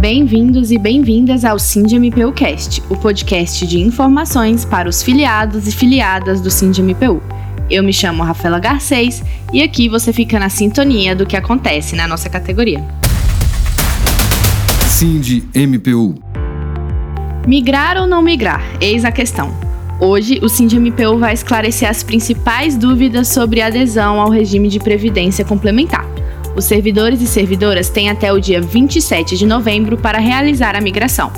Bem-vindos e bem-vindas ao SINDMPU Cast, o podcast de informações para os filiados e filiadas do SINDMPU. Eu me chamo Rafaela Garcês e aqui você fica na sintonia do que acontece na nossa categoria. SINDMPU Migrar ou não migrar? Eis a questão. Hoje, o SINDMPU vai esclarecer as principais dúvidas sobre adesão ao regime de previdência complementar. Os servidores e servidoras têm até o dia 27 de novembro para realizar a migração.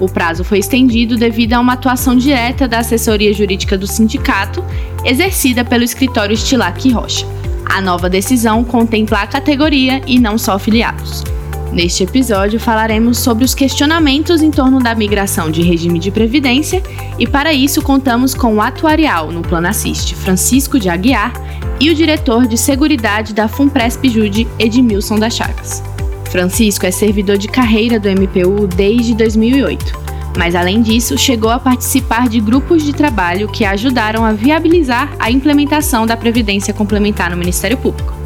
O prazo foi estendido devido a uma atuação direta da assessoria jurídica do sindicato, exercida pelo escritório Estilac Rocha. A nova decisão contempla a categoria e não só afiliados. Neste episódio falaremos sobre os questionamentos em torno da migração de regime de previdência e para isso contamos com o atuarial no Plano Assiste, Francisco de Aguiar, e o diretor de Seguridade da Funpresp Jude, Edmilson das Chagas. Francisco é servidor de carreira do MPU desde 2008, mas além disso, chegou a participar de grupos de trabalho que ajudaram a viabilizar a implementação da Previdência Complementar no Ministério Público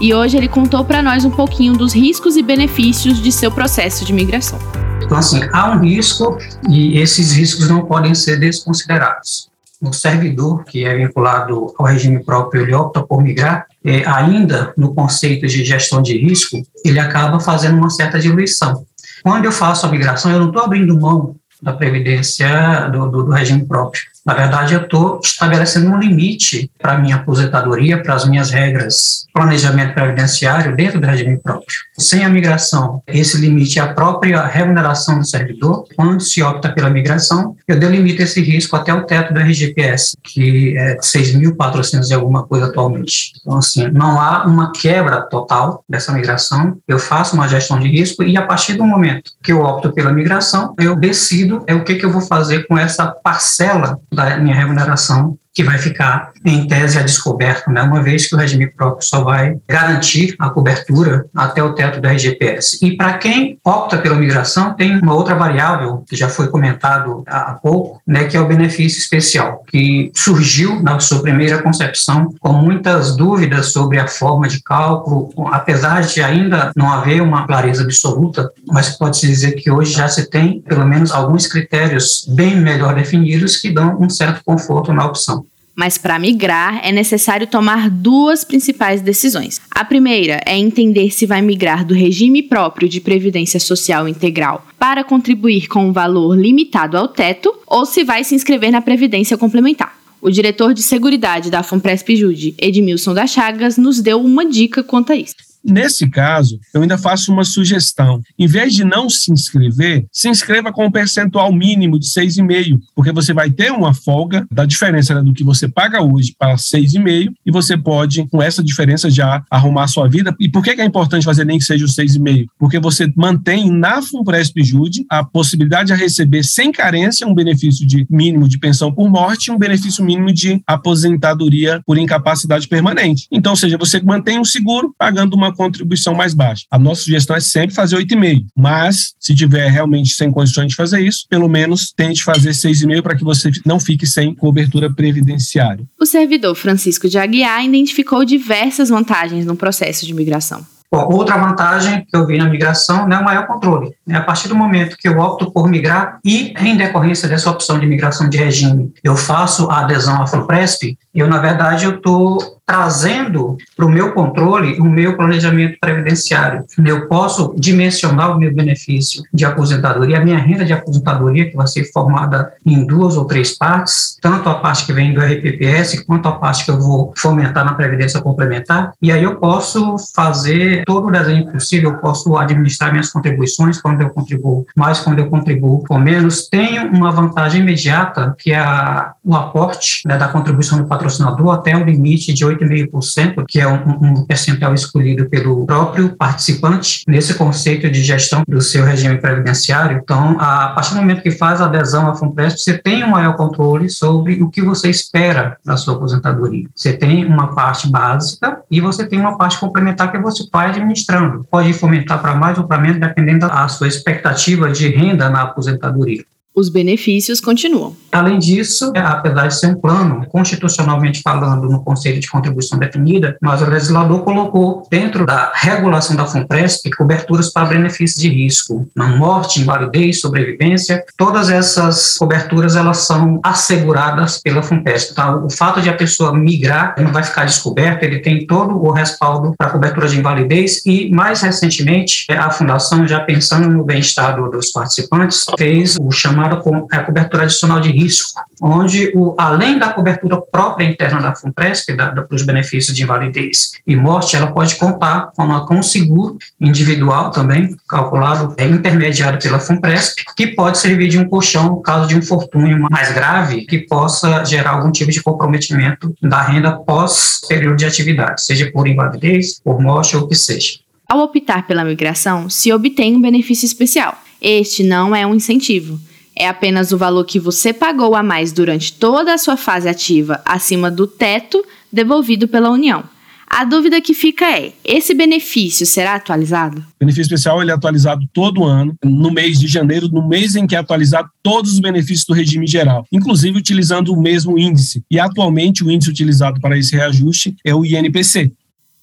e hoje ele contou para nós um pouquinho dos riscos e benefícios de seu processo de migração. Então, assim, há um risco e esses riscos não podem ser desconsiderados. O servidor que é vinculado ao regime próprio, ele opta por migrar, é, ainda no conceito de gestão de risco, ele acaba fazendo uma certa diluição. Quando eu faço a migração, eu não estou abrindo mão da previdência do, do, do regime próprio. Na verdade, eu estou estabelecendo um limite para a minha aposentadoria, para as minhas regras planejamento previdenciário dentro do regime próprio. Sem a migração, esse limite é a própria remuneração do servidor. Quando se opta pela migração, eu delimito esse risco até o teto do RGPS, que é 6.400 e alguma coisa atualmente. Então, assim, não há uma quebra total dessa migração. Eu faço uma gestão de risco e, a partir do momento que eu opto pela migração, eu decido é o que, que eu vou fazer com essa parcela da minha remuneração que vai ficar em tese a descoberto, né, uma vez que o regime próprio só vai garantir a cobertura até o teto da RGPS. E para quem opta pela migração, tem uma outra variável que já foi comentado há pouco, né, que é o benefício especial, que surgiu na sua primeira concepção com muitas dúvidas sobre a forma de cálculo, apesar de ainda não haver uma clareza absoluta, mas pode-se dizer que hoje já se tem pelo menos alguns critérios bem melhor definidos que dão um certo conforto na opção. Mas para migrar é necessário tomar duas principais decisões. A primeira é entender se vai migrar do regime próprio de previdência social integral para contribuir com um valor limitado ao teto ou se vai se inscrever na previdência complementar. O diretor de Seguridade da FUNPRESP Jude, Edmilson das Chagas, nos deu uma dica quanto a isso. Nesse caso, eu ainda faço uma sugestão. Em vez de não se inscrever, se inscreva com um percentual mínimo de 6,5%, porque você vai ter uma folga da diferença né, do que você paga hoje para 6,5% e você pode, com essa diferença, já arrumar a sua vida. E por que é importante fazer nem que seja o 6,5%? Porque você mantém na FUNPRESP Jude a possibilidade de receber sem carência um benefício de mínimo de pensão por morte e um benefício mínimo de aposentadoria por incapacidade permanente. Então, ou seja, você mantém um seguro pagando uma contribuição mais baixa. A nossa sugestão é sempre fazer 8,5, mas se tiver realmente sem condições de fazer isso, pelo menos tente fazer 6,5 para que você não fique sem cobertura previdenciária. O servidor Francisco de Aguiar identificou diversas vantagens no processo de migração. Bom, outra vantagem que eu vi na migração é o maior controle. Né? A partir do momento que eu opto por migrar e, em decorrência dessa opção de migração de regime, eu faço a adesão à FUNPRESP, eu, na verdade, eu estou trazendo para o meu controle o meu planejamento previdenciário. Eu posso dimensionar o meu benefício de aposentadoria, a minha renda de aposentadoria, que vai ser formada em duas ou três partes, tanto a parte que vem do RPPS, quanto a parte que eu vou fomentar na Previdência Complementar, e aí eu posso fazer todo o desenho possível, eu posso administrar minhas contribuições, quando eu contribuo mais, quando eu contribuo com menos. Tenho uma vantagem imediata, que é a, o aporte né, da contribuição do patrocinador até o limite de 8 8,5%, que é um, um percentual escolhido pelo próprio participante nesse conceito de gestão do seu regime previdenciário. Então, a partir do momento que faz a adesão à FUNPRESP, você tem um maior controle sobre o que você espera da sua aposentadoria. Você tem uma parte básica e você tem uma parte complementar que você vai administrando. Pode fomentar para mais ou para menos, dependendo da sua expectativa de renda na aposentadoria. Os benefícios continuam. Além disso, é, apesar de ser um plano, constitucionalmente falando, no Conselho de Contribuição definida, mas o legislador colocou dentro da regulação da FUNPRESP coberturas para benefícios de risco, na morte, invalidez, sobrevivência, todas essas coberturas elas são asseguradas pela FUNPRESP. Então, o fato de a pessoa migrar não vai ficar descoberto, ele tem todo o respaldo para cobertura de invalidez e, mais recentemente, a Fundação, já pensando no bem-estar dos participantes, fez o chamado a cobertura adicional de risco, onde, o, além da cobertura própria interna da FUNPRESP, da, da, dos benefícios de invalidez e morte, ela pode contar com, uma, com um seguro individual também, calculado, é, intermediado pela FUNPRESP, que pode servir de um colchão no caso de um infortúnio mais grave, que possa gerar algum tipo de comprometimento da renda pós período de atividade, seja por invalidez, por morte ou o que seja. Ao optar pela migração, se obtém um benefício especial. Este não é um incentivo é apenas o valor que você pagou a mais durante toda a sua fase ativa acima do teto devolvido pela União. A dúvida que fica é: esse benefício será atualizado? O benefício especial ele é atualizado todo ano, no mês de janeiro, no mês em que é atualizado todos os benefícios do regime geral, inclusive utilizando o mesmo índice. E atualmente o índice utilizado para esse reajuste é o INPC.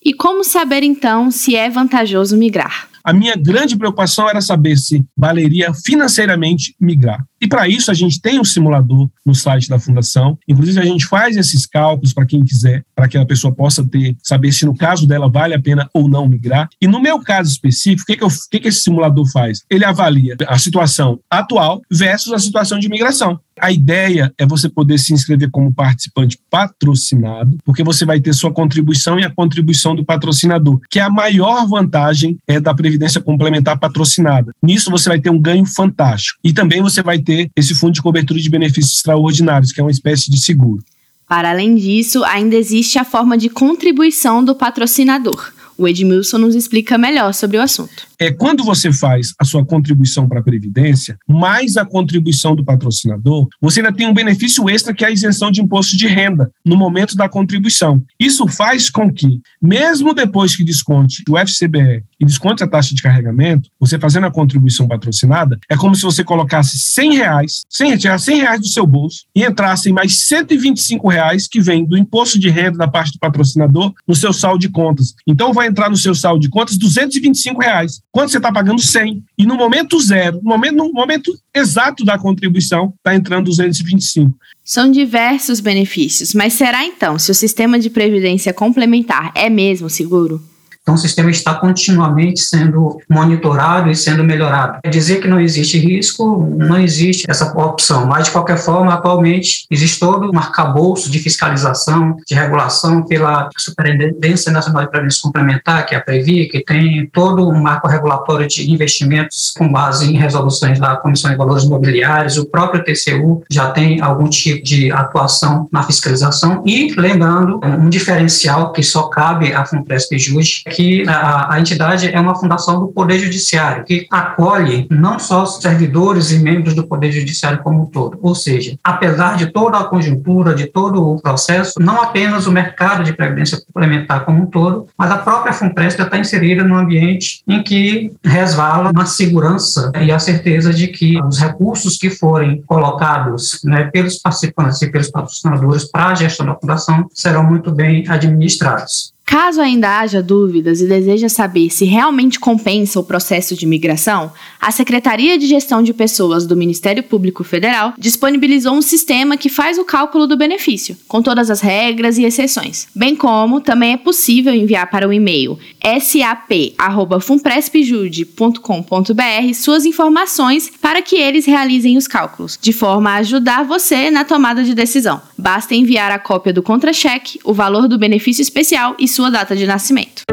E como saber então se é vantajoso migrar? A minha grande preocupação era saber se valeria financeiramente migrar. E para isso a gente tem um simulador no site da fundação. Inclusive a gente faz esses cálculos para quem quiser, para que a pessoa possa ter saber se no caso dela vale a pena ou não migrar. E no meu caso específico, o que, que, que, que esse simulador faz? Ele avalia a situação atual versus a situação de migração. A ideia é você poder se inscrever como participante patrocinado, porque você vai ter sua contribuição e a contribuição do patrocinador, que é a maior vantagem é da previdência complementar patrocinada. Nisso você vai ter um ganho fantástico. E também você vai ter esse fundo de cobertura de benefícios extraordinários, que é uma espécie de seguro. Para além disso, ainda existe a forma de contribuição do patrocinador. O Edmilson nos explica melhor sobre o assunto. É quando você faz a sua contribuição para a Previdência, mais a contribuição do patrocinador, você ainda tem um benefício extra que é a isenção de imposto de renda no momento da contribuição. Isso faz com que, mesmo depois que desconte o FCBE e desconte a taxa de carregamento, você fazendo a contribuição patrocinada, é como se você colocasse 100 reais, sem retirar 100 reais do seu bolso e entrassem mais 125 reais que vem do imposto de renda da parte do patrocinador no seu saldo de contas. Então vai entrar no seu saldo de contas 225 reais, quando você está pagando 100. E no momento zero, no momento, no momento exato da contribuição, está entrando 225. São diversos benefícios, mas será então se o sistema de previdência complementar é mesmo seguro? Então, o sistema está continuamente sendo monitorado e sendo melhorado. Quer dizer que não existe risco, não existe essa opção, mas, de qualquer forma, atualmente, existe todo um arcabouço de fiscalização, de regulação pela Superintendência Nacional de Previdência Complementar, que é a Previ, que tem todo um marco regulatório de investimentos com base em resoluções da Comissão de Valores Imobiliários, o próprio TCU já tem algum tipo de atuação na fiscalização. E, lembrando, um diferencial que só cabe à FUNPRESP Jude, que a, a, entidade é uma fundação do Poder Judiciário, que acolhe não só os servidores e membros do Poder Judiciário como um todo. Ou seja, apesar de toda a conjuntura, de todo o processo, não apenas o mercado de previdência complementar como um todo, mas a própria FUNPRESP está inserida num ambiente em que resvala uma segurança e a certeza de que os recursos que forem colocados né, pelos participantes e pelos patrocinadores para a gestão da fundação serão muito bem administrados. Caso ainda haja dúvidas e deseja saber se realmente compensa o processo de migração, a Secretaria de Gestão de Pessoas do Ministério Público Federal disponibilizou um sistema que faz o cálculo do benefício, com todas as regras e exceções. Bem como também é possível enviar para o e-mail sap@funprespjude.com.br suas informações para que eles realizem os cálculos, de forma a ajudar você na tomada de decisão. Basta enviar a cópia do contra-cheque, o valor do benefício especial e sua data de nascimento.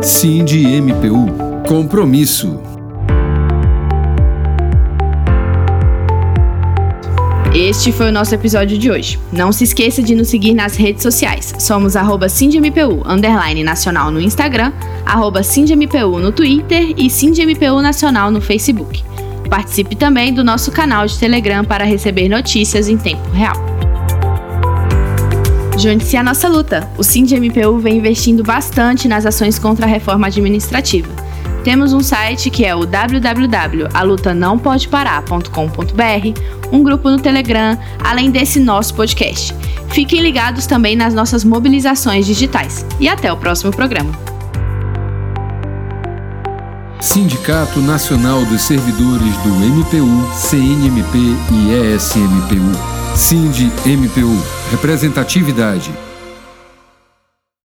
Cindy MPU Compromisso. Este foi o nosso episódio de hoje. Não se esqueça de nos seguir nas redes sociais. Somos arroba CindMPU, underline nacional no Instagram, arroba CindMPU no Twitter e CindMPU Nacional no Facebook. Participe também do nosso canal de Telegram para receber notícias em tempo real. Junte-se à nossa luta. O SINDMPU vem investindo bastante nas ações contra a reforma administrativa. Temos um site que é o www.alutanãopodparar.com.br, um grupo no Telegram, além desse nosso podcast. Fiquem ligados também nas nossas mobilizações digitais. E até o próximo programa. Sindicato Nacional dos Servidores do MPU, CNMP e ESMPU. Sind MPU. Representatividade